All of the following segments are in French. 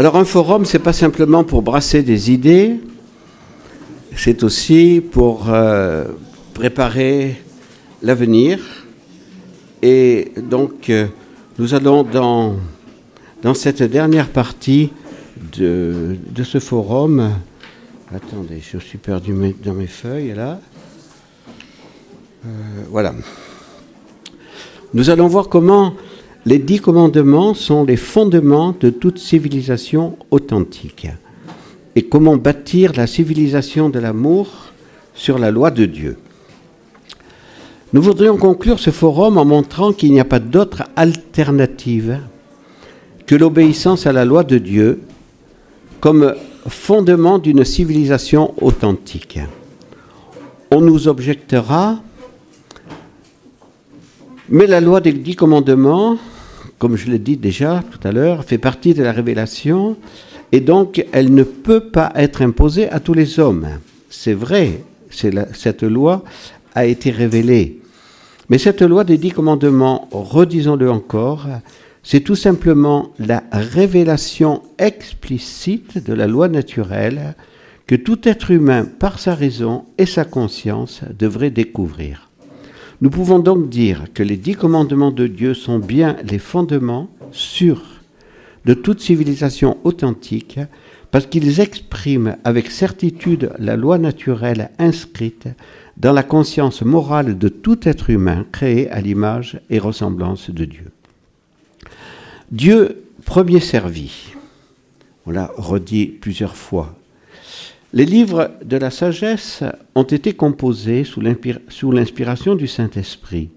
Alors un forum, c'est pas simplement pour brasser des idées, c'est aussi pour euh, préparer l'avenir. Et donc, euh, nous allons dans, cette dernière partie de, de ce forum. Attendez, je suis perdu dans mes feuilles là. Euh, voilà. Nous allons voir comment les dix commandements sont les fondements de toute civilisation authentique et comment bâtir la civilisation de l'amour sur la loi de Dieu? Nous voudrions conclure ce forum en montrant qu'il n'y a pas d'autre alternative que l'obéissance à la loi de Dieu comme fondement d'une civilisation authentique. On nous objectera, mais la loi des dix commandements, comme je l'ai dit déjà tout à l'heure, fait partie de la révélation et donc elle ne peut pas être imposée à tous les hommes. C'est vrai, cette loi a été révélée. Mais cette loi des dix commandements, redisons-le encore, c'est tout simplement la révélation explicite de la loi naturelle que tout être humain, par sa raison et sa conscience, devrait découvrir. Nous pouvons donc dire que les dix commandements de Dieu sont bien les fondements sûrs de toute civilisation authentique parce qu'ils expriment avec certitude la loi naturelle inscrite dans la conscience morale de tout être humain créé à l'image et ressemblance de Dieu. Dieu premier servi, on l'a redit plusieurs fois. Les livres de la sagesse ont été composés sous l'inspiration du Saint-Esprit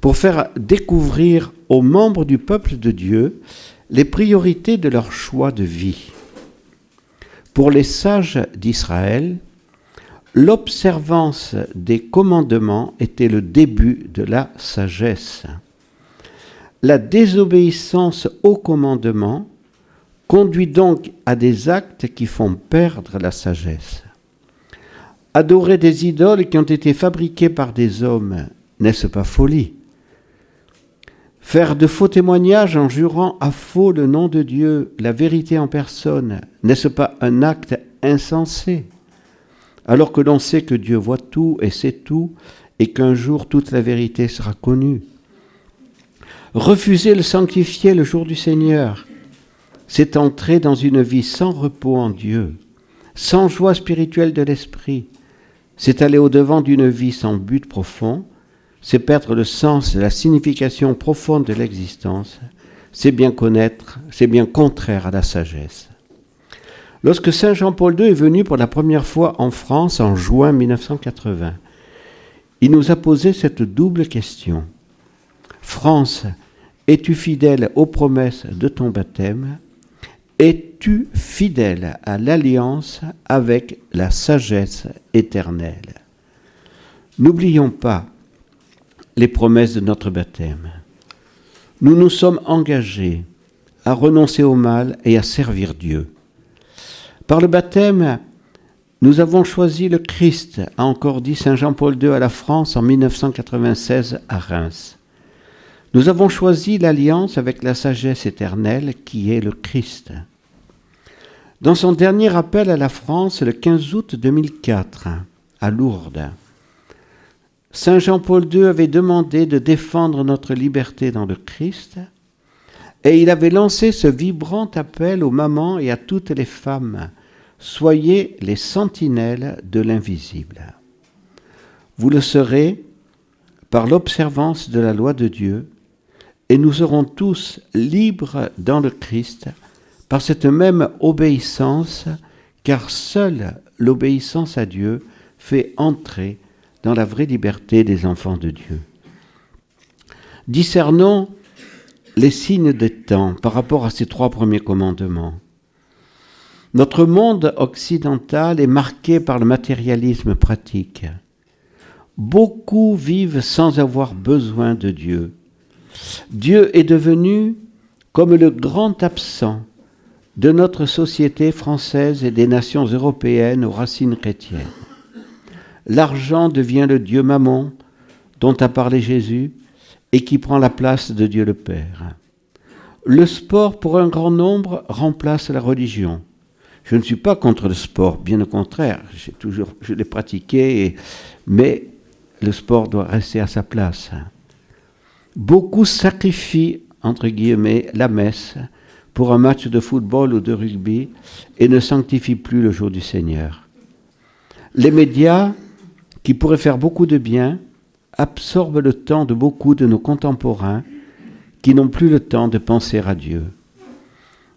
pour faire découvrir aux membres du peuple de Dieu les priorités de leur choix de vie. Pour les sages d'Israël, l'observance des commandements était le début de la sagesse. La désobéissance aux commandements conduit donc à des actes qui font perdre la sagesse. Adorer des idoles qui ont été fabriquées par des hommes, n'est-ce pas folie? Faire de faux témoignages en jurant à faux le nom de Dieu, la vérité en personne, n'est-ce pas un acte insensé? Alors que l'on sait que Dieu voit tout et sait tout, et qu'un jour toute la vérité sera connue. Refuser le sanctifier le jour du Seigneur, c'est entrer dans une vie sans repos en Dieu, sans joie spirituelle de l'esprit, c'est aller au-devant d'une vie sans but profond, c'est perdre le sens, la signification profonde de l'existence, c'est bien connaître, c'est bien contraire à la sagesse. Lorsque Saint Jean-Paul II est venu pour la première fois en France en juin 1980, il nous a posé cette double question. France, es-tu fidèle aux promesses de ton baptême? Es-tu fidèle à l'alliance avec la sagesse éternelle? N'oublions pas les promesses de notre baptême. Nous nous sommes engagés à renoncer au mal et à servir Dieu. Par le baptême, nous avons choisi le Christ, a encore dit Saint Jean-Paul II à la France en 1996 à Reims. Nous avons choisi l'alliance avec la sagesse éternelle qui est le Christ. Dans son dernier appel à la France le 15 août 2004, à Lourdes, Saint Jean-Paul II avait demandé de défendre notre liberté dans le Christ, et il avait lancé ce vibrant appel aux mamans et à toutes les femmes. Soyez les sentinelles de l'invisible. Vous le serez par l'observance de la loi de Dieu, et nous serons tous libres dans le Christ par cette même obéissance, car seule l'obéissance à Dieu fait entrer dans la vraie liberté des enfants de Dieu. Discernons les signes des temps par rapport à ces trois premiers commandements. Notre monde occidental est marqué par le matérialisme pratique. Beaucoup vivent sans avoir besoin de Dieu. Dieu est devenu comme le grand absent de notre société française et des nations européennes aux racines chrétiennes l'argent devient le Dieu mammon dont a parlé Jésus et qui prend la place de Dieu le Père. le sport pour un grand nombre remplace la religion. Je ne suis pas contre le sport, bien au contraire, j'ai toujours, je l'ai pratiqué, mais le sport doit rester à sa place. Beaucoup sacrifient, entre guillemets, la messe pour un match de football ou de rugby et ne sanctifient plus le jour du Seigneur. Les médias, qui pourraient faire beaucoup de bien, absorbent le temps de beaucoup de nos contemporains qui n'ont plus le temps de penser à Dieu.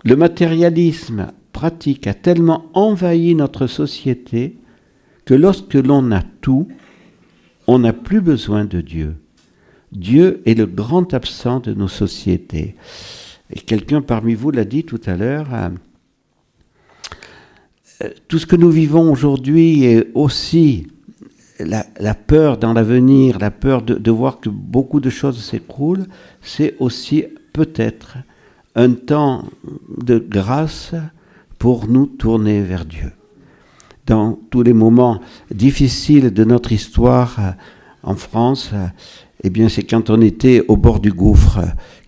Le matérialisme pratique a tellement envahi notre société que lorsque l'on a tout, on n'a plus besoin de Dieu. Dieu est le grand absent de nos sociétés. Et quelqu'un parmi vous l'a dit tout à l'heure, euh, tout ce que nous vivons aujourd'hui est aussi la, peur dans l'avenir, la peur de, voir que beaucoup de choses s'écroulent, c'est aussi peut-être un temps de grâce pour nous tourner vers Dieu. Dans tous les moments difficiles de notre histoire euh, en France, euh, eh bien, c'est quand on était au bord du gouffre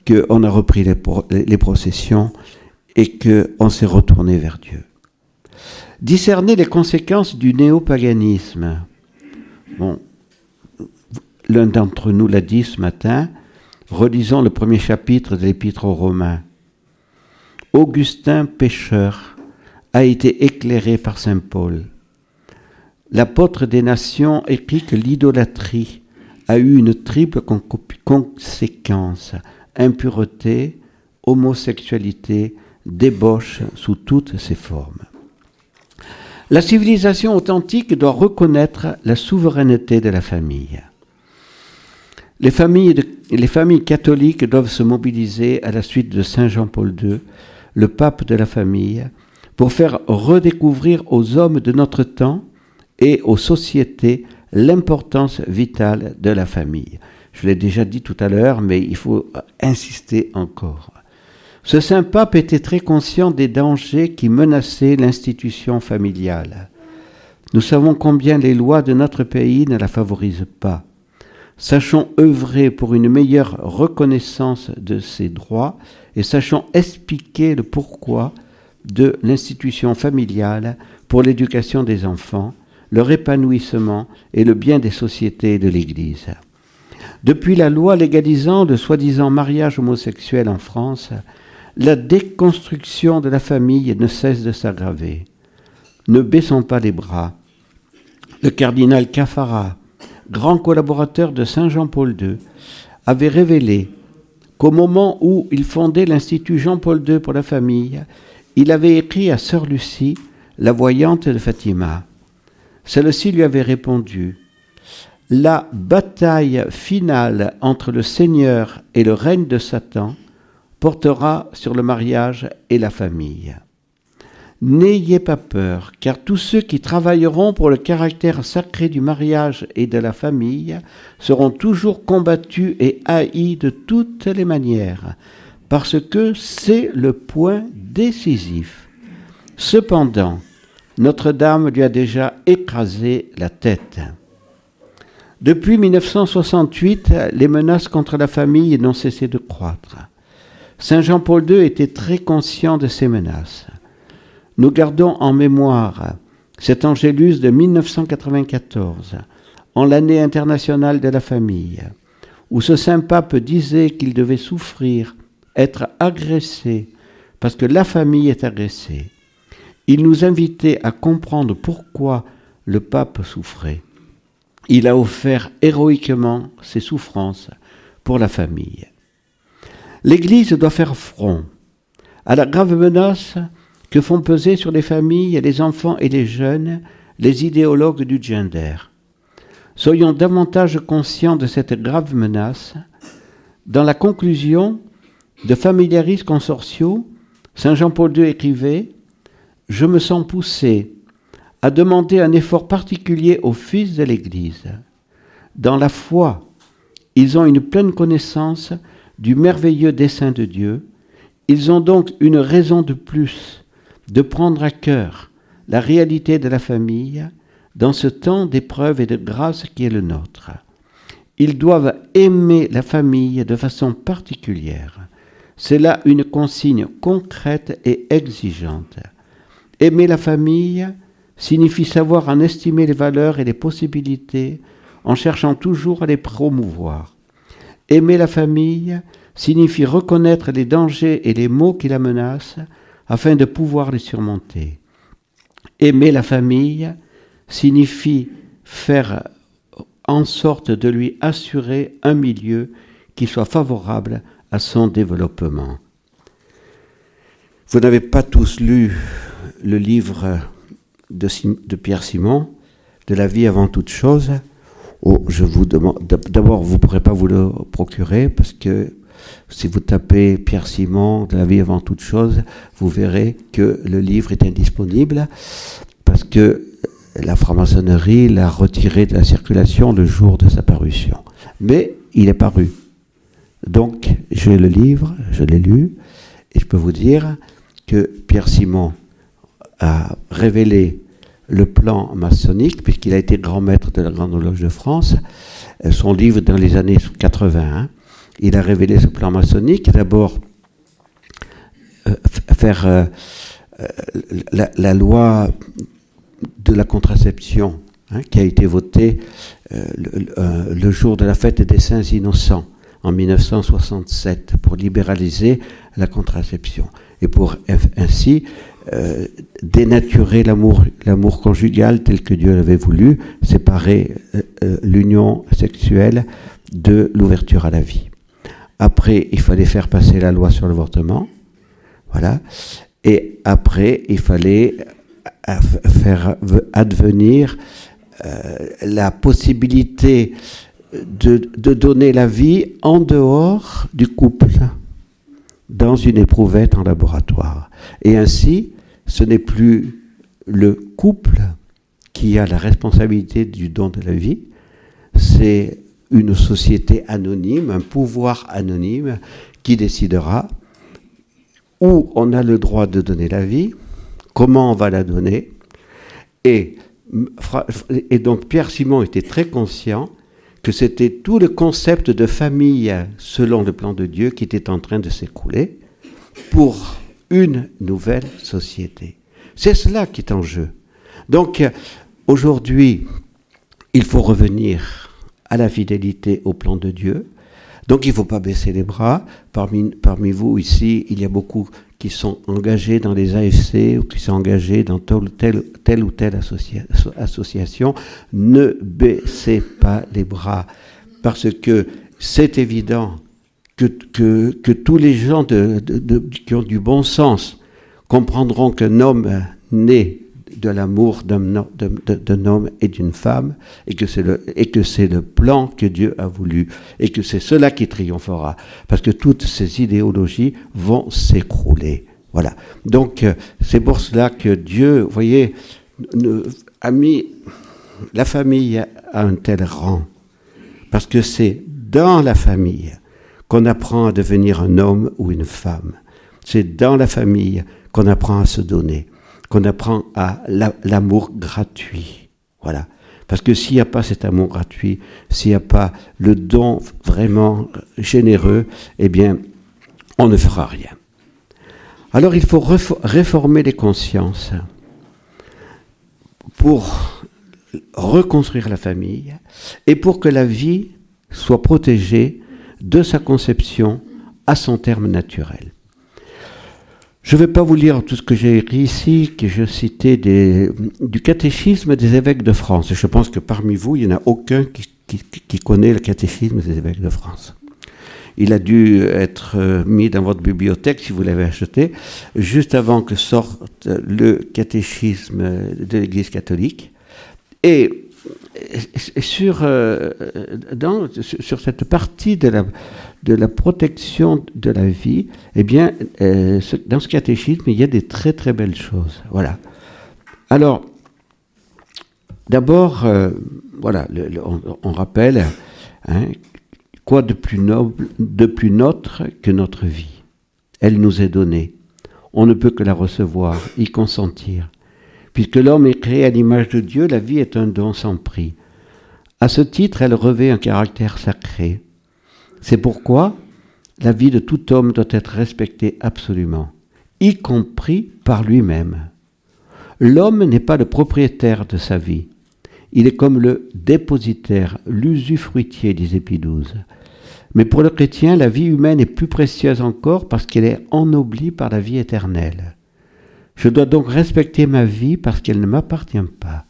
qu'on a repris les, processions et qu'on s'est retourné vers Dieu. Discerner les conséquences du néopaganisme. L'un d'entre nous l'a dit ce matin, relisons le premier chapitre de l'Épître aux Romains. Augustin pécheur a été éclairé par Saint Paul. L'apôtre des nations écrit que l'idolâtrie a eu une triple conséquence impureté, homosexualité, débauche sous toutes ses formes. La civilisation authentique doit reconnaître la souveraineté de la famille. Les familles, les familles catholiques doivent se mobiliser à la suite de Saint Jean-Paul II, le pape de la famille, pour faire redécouvrir aux hommes de notre temps et aux sociétés l'importance vitale de la famille. Je l'ai déjà dit tout à l'heure, mais il faut insister encore. Ce saint pape était très conscient des dangers qui menaçaient l'institution familiale. Nous savons combien les lois de notre pays ne la favorisent pas. Sachons œuvrer pour une meilleure reconnaissance de ses droits et sachons expliquer le pourquoi de l'institution familiale pour l'éducation des enfants, leur épanouissement et le bien des sociétés et de l'Église. Depuis la loi légalisant le soi-disant mariage homosexuel en France, la déconstruction de la famille ne cesse de s'aggraver. Ne baissons pas les bras. Le cardinal Cafara, grand collaborateur de Saint Jean-Paul II, avait révélé qu'au moment où il fondait l'Institut Jean-Paul II pour la famille, il avait écrit à Sœur Lucie, la voyante de Fatima. Celle-ci lui avait répondu La bataille finale entre le Seigneur et le règne de Satan portera sur le mariage et la famille. N'ayez pas peur, car tous ceux qui travailleront pour le caractère sacré du mariage et de la famille seront toujours combattus et haïs de toutes les manières, parce que c'est le point décisif. Cependant, notre-Dame lui a déjà écrasé la tête. Depuis 1968, les menaces contre la famille n'ont cessé de croître. Saint Jean-Paul II était très conscient de ces menaces. Nous gardons en mémoire cet Angélus de 1994, en l'année internationale de la famille, où ce saint pape disait qu'il devait souffrir, être agressé, parce que la famille est agressée. Il nous invitait à comprendre pourquoi le pape souffrait. Il a offert héroïquement ses souffrances pour la famille. L'Église doit faire front à la grave menace que font peser sur les familles, les enfants et les jeunes les idéologues du gender. Soyons davantage conscients de cette grave menace. Dans la conclusion de Familiaris Consortio, Saint Jean-Paul II écrivait je me sens poussé à demander un effort particulier aux fils de l'Église. Dans la foi, ils ont une pleine connaissance du merveilleux dessein de Dieu. Ils ont donc une raison de plus de prendre à cœur la réalité de la famille dans ce temps d'épreuve et de grâce qui est le nôtre. Ils doivent aimer la famille de façon particulière. C'est là une consigne concrète et exigeante. Aimer la famille signifie savoir en estimer les valeurs et les possibilités en cherchant toujours à les promouvoir. Aimer la famille signifie reconnaître les dangers et les maux qui la menacent afin de pouvoir les surmonter. Aimer la famille signifie faire en sorte de lui assurer un milieu qui soit favorable à son développement. Vous n'avez pas tous lu le livre de, Pierre Simon, de la vie avant toute chose. D'abord, vous ne pourrez pas vous le procurer parce que si vous tapez Pierre Simon, de la vie avant toute chose, vous verrez que le livre est indisponible parce que la franc-maçonnerie l'a retiré de la circulation le jour de sa parution. Mais il est paru. Donc, j'ai le livre, je l'ai lu, et je peux vous dire que Pierre Simon a révélé le plan maçonnique, puisqu'il a été grand maître de la Grande Loge de France, euh, son livre dans les années 80. Il a révélé ce plan maçonnique, d'abord euh, faire euh, la, loi de la contraception hein, qui a été votée le, jour de la fête des saints innocents en 1967 pour libéraliser la contraception et pour ainsi euh, dénaturer l'amour, l'amour conjugal tel que Dieu l'avait voulu, séparer euh, euh, l'union sexuelle de l'ouverture à la vie. Après, il fallait faire passer la loi sur l'avortement, voilà. Et après, il fallait faire advenir la possibilité de, de donner la vie en dehors du couple dans une éprouvette en laboratoire. Et ainsi, ce n'est plus le couple qui a la responsabilité du don de la vie, c'est une société anonyme, un pouvoir anonyme qui décidera où on a le droit de donner la vie, comment on va la donner. Et, donc Pierre Simon était très conscient que c'était tout le concept de famille selon le plan de Dieu qui était en train de s'écouler pour une nouvelle société. C'est cela qui est en jeu. Donc aujourd'hui, il faut revenir à la fidélité au plan de Dieu. Donc il ne faut pas baisser les bras. Parmi, parmi vous ici, il y a beaucoup qui sont engagés dans les AFC ou qui sont engagés dans telle, telle, ou telle association, ne baissez pas les bras parce que c'est évident que, que, que, tous les gens de, de, qui ont du bon sens comprendront qu'un homme né de l'amour d'un homme et d'une femme, et que c'est le, et que c'est le plan que Dieu a voulu, et que c'est cela qui triomphera, parce que toutes ces idéologies vont s'écrouler. Voilà. Donc, euh, c'est pour cela que Dieu, vous voyez, a mis la famille à un tel rang, parce que c'est dans la famille qu'on apprend à devenir un homme ou une femme. C'est dans la famille qu'on apprend à se donner qu'on apprend à l'amour gratuit. Voilà. Parce que s'il n'y a pas cet amour gratuit, s'il n'y a pas le don vraiment généreux, eh bien, on ne fera rien. Alors il faut réformer les consciences pour reconstruire la famille et pour que la vie soit protégée de sa conception à son terme naturel. Je ne vais pas vous lire tout ce que j'ai écrit ici, que je citais du catéchisme des évêques de France. Je pense que parmi vous, il n'y en a aucun qui, connaît le catéchisme des évêques de France. Il a dû être euh, mis dans votre bibliothèque si vous l'avez acheté, juste avant que sorte le catéchisme de l'Église catholique. Et sur, euh, dans, sur cette partie de la, de la protection de la vie, eh bien, euh, dans ce catéchisme, il y a des très très belles choses. Voilà. Alors, d'abord, euh, voilà, on, rappelle hein, quoi de plus noble, de plus notre que notre vie? Elle nous est donnée. On ne peut que la recevoir, y consentir. Puisque l'homme est créé à l'image de Dieu, la vie est un don sans prix. À ce titre, elle revêt un caractère sacré. C'est pourquoi, la vie de tout homme doit être respectée absolument, y compris par lui-même. L'homme n'est pas le propriétaire de sa vie. Il est comme le dépositaire, l'usufruitier, disait Pie Mais pour le chrétien, la vie humaine est plus précieuse encore parce qu'elle est ennoblie par la vie éternelle. Je dois donc respecter ma vie parce qu'elle ne m'appartient pas.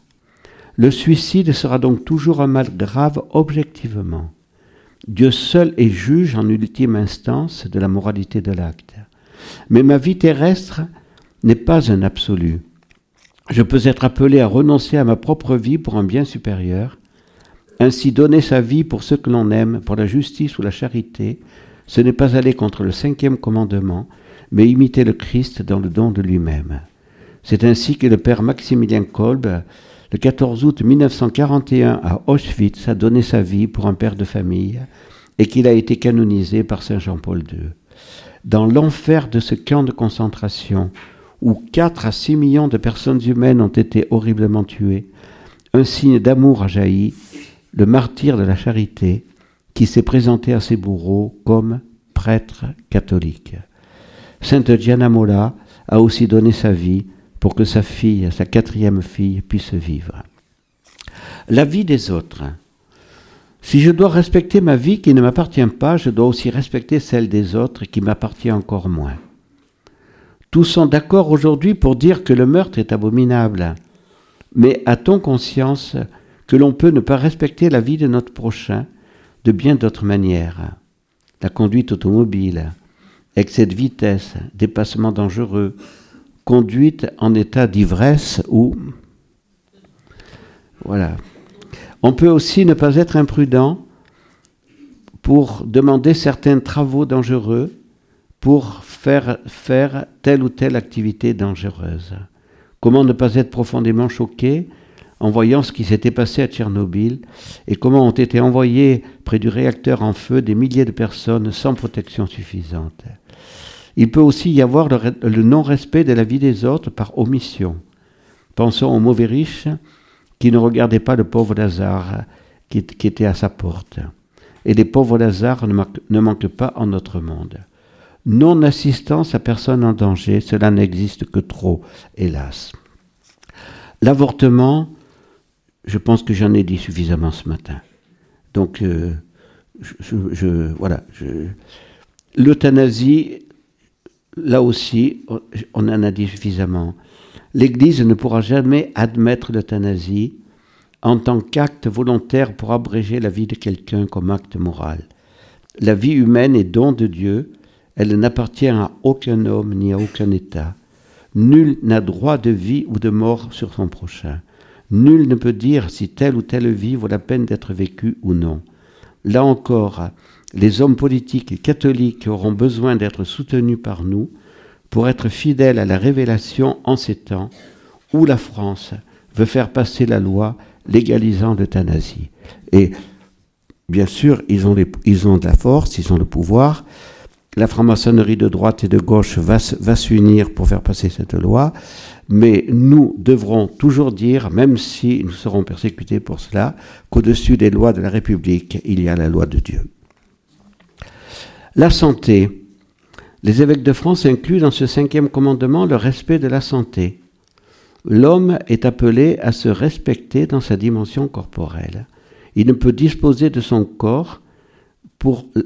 Le suicide sera donc toujours un mal grave objectivement. Dieu seul est juge en ultime instance de la moralité de l'acte. Mais ma vie terrestre n'est pas un absolu. Je peux être appelé à renoncer à ma propre vie pour un bien supérieur. Ainsi donner sa vie pour ce que l'on aime, pour la justice ou la charité, ce n'est pas aller contre le cinquième commandement, mais imiter le Christ dans le don de lui-même. C'est ainsi que le père Maximilien Kolb, le 14 août 1941 à Auschwitz, a donné sa vie pour un père de famille et qu'il a été canonisé par Saint Jean-Paul II. Dans l'enfer de ce camp de concentration, où 4 à 6 millions de personnes humaines ont été horriblement tuées, un signe d'amour a jailli, le martyr de la charité, qui s'est présenté à ses bourreaux comme prêtre catholique. Sainte Diana Mola a aussi donné sa vie pour que sa fille, sa quatrième fille, puisse vivre. La vie des autres. Si je dois respecter ma vie qui ne m'appartient pas, je dois aussi respecter celle des autres qui m'appartient encore moins. Tous sont d'accord aujourd'hui pour dire que le meurtre est abominable. Mais a-t-on conscience que l'on peut ne pas respecter la vie de notre prochain de bien d'autres manières? La conduite automobile, excès de vitesse, dépassement dangereux, conduite en état d'ivresse ou... Voilà. On peut aussi ne pas être imprudent pour demander certains travaux dangereux pour faire faire telle ou telle activité dangereuse. Comment ne pas être profondément choqué en voyant ce qui s'était passé à Tchernobyl et comment ont été envoyés près du réacteur en feu des milliers de personnes sans protection suffisante? Il peut aussi y avoir le, non-respect de la vie des autres par omission. Pensons aux mauvais riches qui ne regardaient pas le pauvre Lazare qui, était à sa porte. Et les pauvres Lazare ne manquent pas en notre monde non-assistance à personne en danger, cela n'existe que trop, hélas. L'avortement, je pense que j'en ai dit suffisamment ce matin. Donc, euh, voilà. L'euthanasie, là aussi, on en a dit suffisamment. L'Église ne pourra jamais admettre l'euthanasie en tant qu'acte volontaire pour abréger la vie de quelqu'un comme acte moral. La vie humaine est don de Dieu elle n'appartient à aucun homme ni à aucun État. Nul n'a droit de vie ou de mort sur son prochain. Nul ne peut dire si telle ou telle vie vaut la peine d'être vécue ou non. Là encore, les hommes politiques et catholiques auront besoin d'être soutenus par nous pour être fidèles à la révélation en ces temps où la France veut faire passer la loi légalisant l'euthanasie. Et bien sûr, ils ont, ils ont de la force, ils ont le pouvoir, la franc-maçonnerie de droite et de gauche va, s'unir pour faire passer cette loi, mais nous devrons toujours dire, même si nous serons persécutés pour cela, qu'au-dessus des lois de la République, il y a la loi de Dieu. La santé. Les évêques de France incluent dans ce cinquième commandement le respect de la santé. L'homme est appelé à se respecter dans sa dimension corporelle. Il ne peut disposer de son corps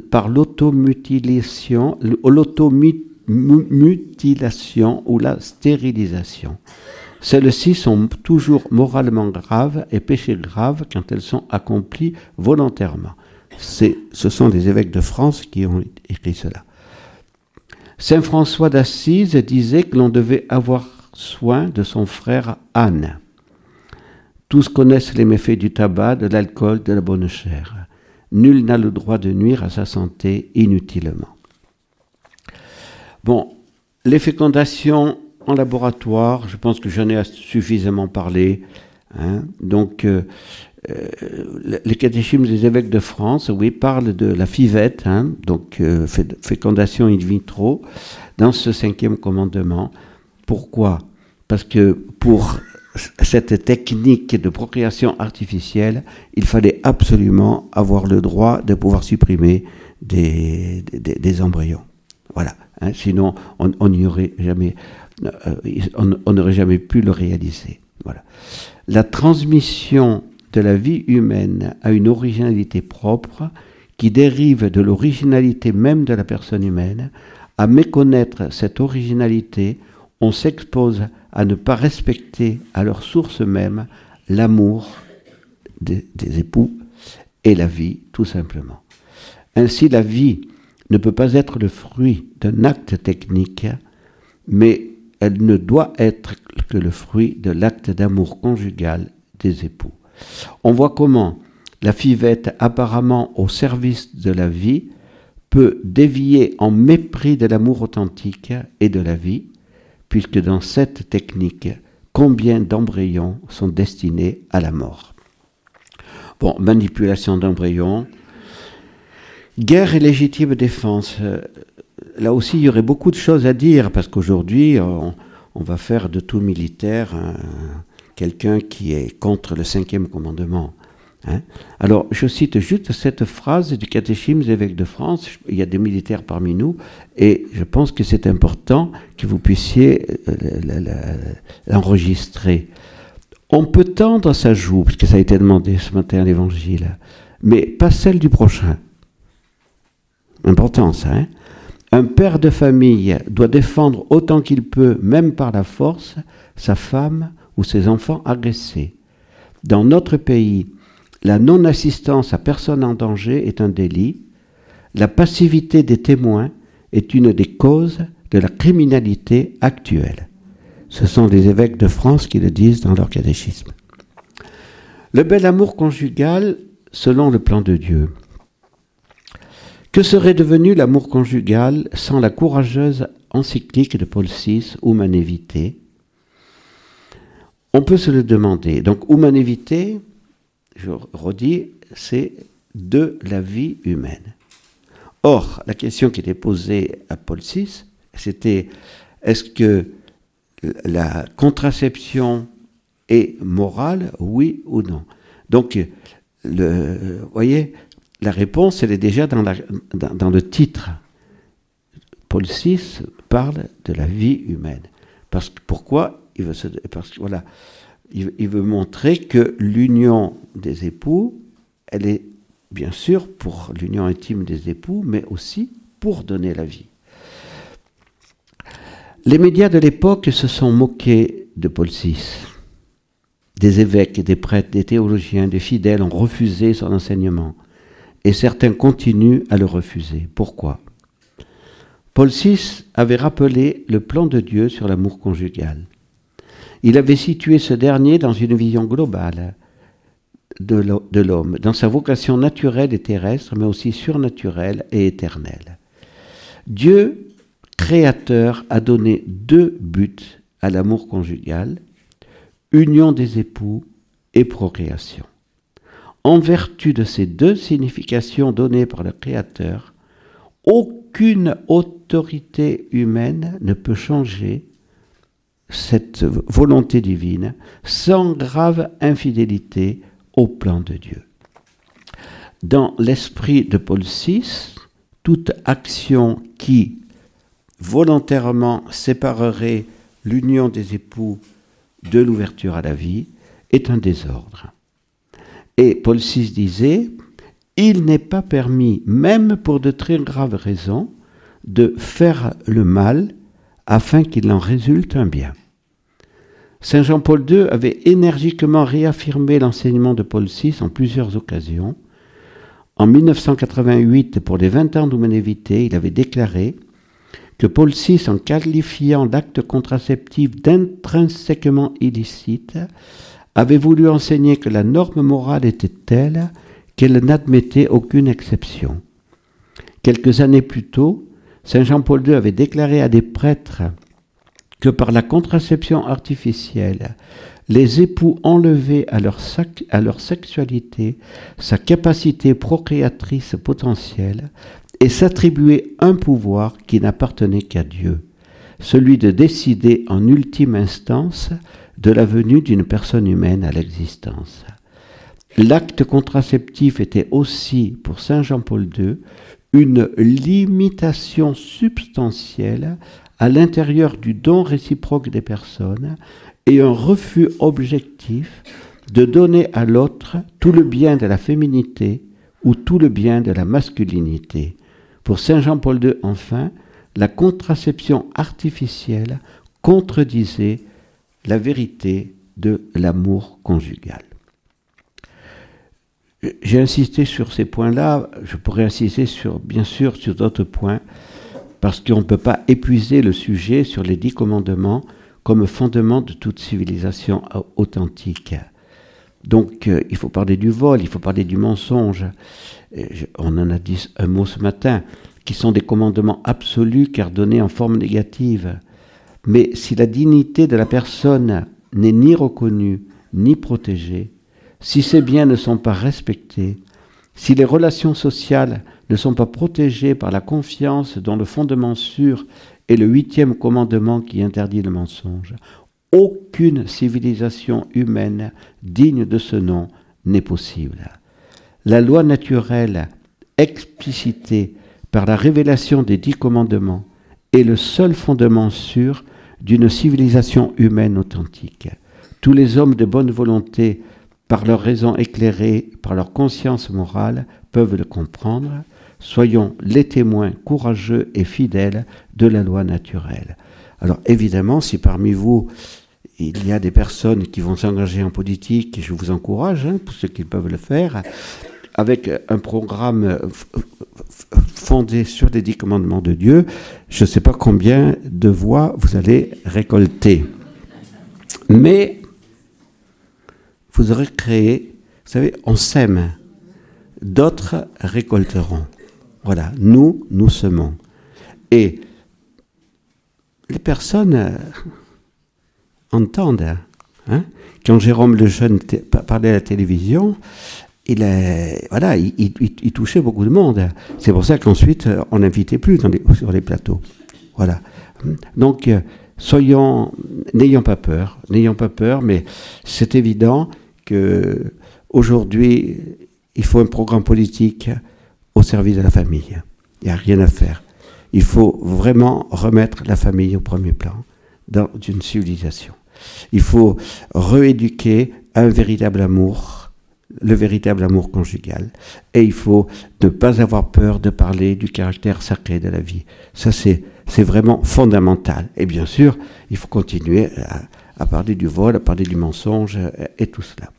par l'automutilation ou la stérilisation. Celles-ci sont toujours moralement graves et péchés graves quand elles sont accomplies volontairement. Ce sont les évêques de France qui ont écrit cela. Saint François d'Assise disait que l'on devait avoir soin de son frère Anne. Tous connaissent les méfaits du tabac, de l'alcool, de la bonne chair. Nul n'a le droit de nuire à sa santé inutilement. Bon, les fécondations en laboratoire, je pense que j'en ai suffisamment parlé. Hein. Donc, euh, euh, les catéchismes des évêques de France, oui, parlent de la fivette, hein, donc euh, fécondation in vitro, dans ce cinquième commandement. Pourquoi? Parce que pour cette technique de procréation artificielle, il fallait absolument avoir le droit de pouvoir supprimer des, des, embryons. Voilà. Hein. sinon, on n'y aurait jamais, euh, on n'aurait jamais pu le réaliser. Voilà. La transmission de la vie humaine a une originalité propre qui dérive de l'originalité même de la personne humaine. À méconnaître cette originalité, on s'expose à ne pas respecter à leur source même l'amour des, époux et la vie, tout simplement. Ainsi, la vie ne peut pas être le fruit d'un acte technique, mais elle ne doit être que le fruit de l'acte d'amour conjugal des époux. On voit comment la fivette, apparemment au service de la vie, peut dévier en mépris de l'amour authentique et de la vie, puisque dans cette technique, combien d'embryons sont destinés à la mort Bon, manipulation d'embryons, guerre et légitime défense. Euh, là aussi, il y aurait beaucoup de choses à dire, parce qu'aujourd'hui, on, va faire de tout militaire quelqu'un qui est contre le cinquième commandement. Hein. Alors, je cite juste cette phrase du catéchisme des évêques de France. Il y a des militaires parmi nous, et je pense que c'est important que vous puissiez euh, l'enregistrer. On peut tendre sa joue, puisque ça a été demandé ce matin à l'évangile, mais pas celle du prochain. Important ça, hein Un père de famille doit défendre autant qu'il peut, même par la force, sa femme ou ses enfants agressés. Dans notre pays, la non-assistance à personne en danger est un délit. La passivité des témoins est une des causes de la criminalité actuelle. Ce sont les évêques de France qui le disent dans leur catéchisme. Le bel amour conjugal selon le plan de Dieu. Que serait devenu l'amour conjugal sans la courageuse encyclique de Paul VI, Humanité? On peut se le demander. Donc, Humanité, je redis, c'est de la vie humaine. Or, la question qui était posée à Paul VI, c'était est-ce que la contraception est morale, oui ou non? Donc, vous voyez, la réponse, elle est déjà dans, dans, le titre. Paul VI parle de la vie humaine. Parce que, pourquoi il veut montrer que l'union des époux, elle est bien sûr pour l'union intime des époux, mais aussi pour donner la vie. Les médias de l'époque se sont moqués de Paul VI. Des évêques, des prêtres, des théologiens, des fidèles ont refusé son enseignement. Et certains continuent à le refuser. Pourquoi? Paul VI avait rappelé le plan de Dieu sur l'amour conjugal. Il avait situé ce dernier dans une vision globale de l'homme, dans sa vocation naturelle et terrestre, mais aussi surnaturelle et éternelle. Dieu, créateur, a donné deux buts à l'amour conjugal, union des époux et procréation. En vertu de ces deux significations données par le Créateur, aucune autorité humaine ne peut changer cette volonté divine sans grave infidélité au plan de Dieu. Dans l'esprit de Paul VI, toute action qui volontairement séparerait l'union des époux de l'ouverture à la vie est un désordre. Et Paul VI disait, il n'est pas permis, même pour de très graves raisons, de faire le mal afin qu'il en résulte un bien. Saint Jean-Paul II avait énergiquement réaffirmé l'enseignement de Paul VI en plusieurs occasions. En 1988, pour les 20 ans d'humanité, il avait déclaré que Paul VI, en qualifiant l'acte contraceptif d'intrinsèquement illicite, avait voulu enseigner que la norme morale était telle qu'elle n'admettait aucune exception. Quelques années plus tôt, Saint Jean-Paul II avait déclaré à des prêtres que par la contraception artificielle, les époux enlevaient à leur, sexualité sa capacité procréatrice potentielle et s'attribuaient un pouvoir qui n'appartenait qu'à Dieu, celui de décider en ultime instance de la venue d'une personne humaine à l'existence. L'acte contraceptif était aussi, pour Saint Jean-Paul II, une limitation substantielle à l'intérieur du don réciproque des personnes et un refus objectif de donner à l'autre tout le bien de la féminité ou tout le bien de la masculinité. Pour Saint Jean-Paul II, enfin, la contraception artificielle contredisait la vérité de l'amour conjugal. J'ai insisté sur ces points-là, je pourrais insister sur, bien sûr sur d'autres points, parce qu'on ne peut pas épuiser le sujet sur les dix commandements comme fondement de toute civilisation authentique. Donc euh, il faut parler du vol, il faut parler du mensonge. on en a dit un mot ce matin, qui sont des commandements absolus car donnés en forme négative. Mais si la dignité de la personne n'est ni reconnue ni protégée, si ses biens ne sont pas respectés, si les relations sociales ne sont pas protégées par la confiance dont le fondement sûr est le huitième commandement qui interdit le mensonge, aucune civilisation humaine digne de ce nom n'est possible. La loi naturelle, explicitée par la révélation des dix commandements, est le seul fondement sûr d'une civilisation humaine authentique. Tous les hommes de bonne volonté, par leur raison éclairée, par leur conscience morale, peuvent le comprendre. Soyons les témoins courageux et fidèles de la loi naturelle. Alors évidemment, si parmi vous, il y a des personnes qui vont s'engager en politique, je vous encourage, hein, pour ceux qui peuvent le faire, avec un programme fondé sur les dix commandements de Dieu, je ne sais pas combien de voix vous allez récolter. Mais vous aurez créé, vous savez, on sème, d'autres récolteront. Voilà, nous, nous semons. Et les personnes entendent. Hein. Quand Jérôme le Jeune parlait à la télévision, il, voilà, il, touchait beaucoup de monde. C'est pour ça qu'ensuite, on n'invitait plus sur les plateaux. Voilà. Donc, euh, soyons, n'ayons pas peur, n'ayons pas peur, mais c'est évident que aujourd'hui, il faut un programme politique au service de la famille. Il n'y a rien à faire. Il faut vraiment remettre la famille au premier plan dans une civilisation. Il faut rééduquer un véritable amour, le véritable amour conjugal. Et il faut ne pas avoir peur de parler du caractère sacré de la vie. Ça, c'est, c'est vraiment fondamental. Et bien sûr, il faut continuer à, parler du vol, à parler du mensonge et tout cela.